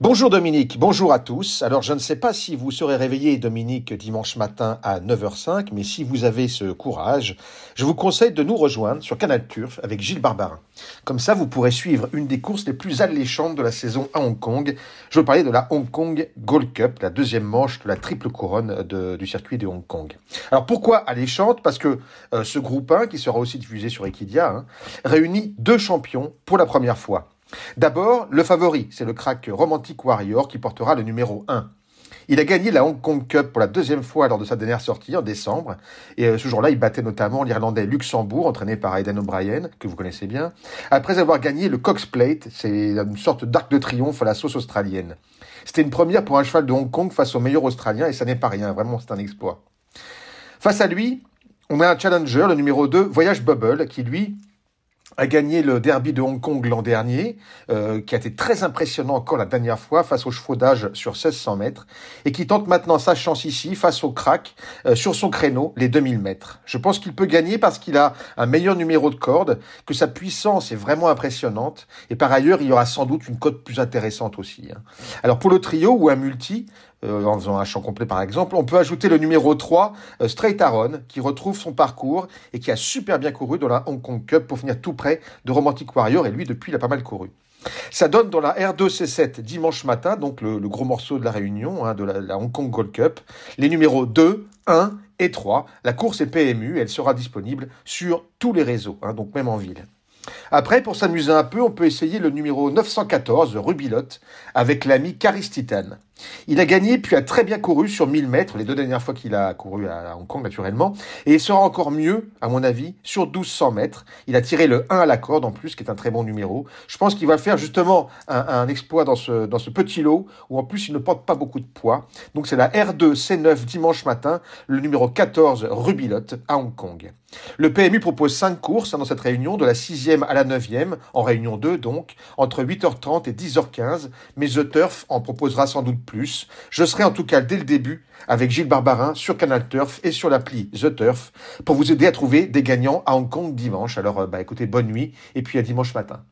Bonjour Dominique, bonjour à tous. Alors je ne sais pas si vous serez réveillé Dominique dimanche matin à 9h05, mais si vous avez ce courage, je vous conseille de nous rejoindre sur Canal Turf avec Gilles Barbarin. Comme ça, vous pourrez suivre une des courses les plus alléchantes de la saison à Hong Kong. Je veux parler de la Hong Kong Gold Cup, la deuxième manche de la triple couronne du circuit de Hong Kong. Alors pourquoi alléchante? Parce que euh, ce groupe 1, qui sera aussi diffusé sur Equidia, hein, réunit deux champions pour la première fois. D'abord, le favori, c'est le crack Romantic Warrior qui portera le numéro 1. Il a gagné la Hong Kong Cup pour la deuxième fois lors de sa dernière sortie en décembre. Et euh, ce jour-là, il battait notamment l'Irlandais Luxembourg, entraîné par Aidan O'Brien, que vous connaissez bien, après avoir gagné le Cox Plate, c'est une sorte d'arc de triomphe à la sauce australienne. C'était une première pour un cheval de Hong Kong face au meilleur Australien, et ça n'est pas rien, vraiment c'est un exploit. Face à lui, on a un challenger, le numéro 2, Voyage Bubble, qui lui a gagné le derby de Hong Kong l'an dernier, euh, qui a été très impressionnant encore la dernière fois face au chevaux d'âge sur 1600 mètres, et qui tente maintenant sa chance ici face au crack euh, sur son créneau, les 2000 mètres. Je pense qu'il peut gagner parce qu'il a un meilleur numéro de corde, que sa puissance est vraiment impressionnante, et par ailleurs il y aura sans doute une cote plus intéressante aussi. Hein. Alors pour le trio ou un multi, euh, en faisant un champ complet par exemple. On peut ajouter le numéro 3, euh, Straight Aaron, qui retrouve son parcours et qui a super bien couru dans la Hong Kong Cup pour finir tout près de Romantic Warrior, et lui depuis il a pas mal couru. Ça donne dans la R2C7 dimanche matin, donc le, gros morceau de la réunion hein, de la, Hong Kong Gold Cup, les numéros 2, 1 et 3. La course est PMU, elle sera disponible sur tous les réseaux, hein, donc même en ville. Après, pour s'amuser un peu, on peut essayer le numéro 914, Rubilotte, avec l'ami Caris Titan. Il a gagné puis a très bien couru sur 1000 mètres, les deux dernières fois qu'il a couru à Hong Kong naturellement, et il sera encore mieux, à mon avis, sur 1200 mètres. Il a tiré le 1 à la corde en plus, qui est un très bon numéro. Je pense qu'il va faire justement un, exploit dans ce, dans ce petit lot, où en plus il ne porte pas beaucoup de poids. Donc c'est la R2 C9 dimanche matin, le numéro 14 Rubilotte à Hong Kong. Le PMU propose 5 courses hein, dans cette réunion, de la 6e à la 9e, en réunion 2 donc, entre 8h30 et 10h15, mais The Turf en proposera sans doute plus. Je serai en tout cas dès le début avec Gilles Barbarin sur Canal Turf et sur l'appli The Turf pour vous aider à trouver des gagnants à Hong Kong dimanche. Alors euh, bah, écoutez, bonne nuit et puis à dimanche matin.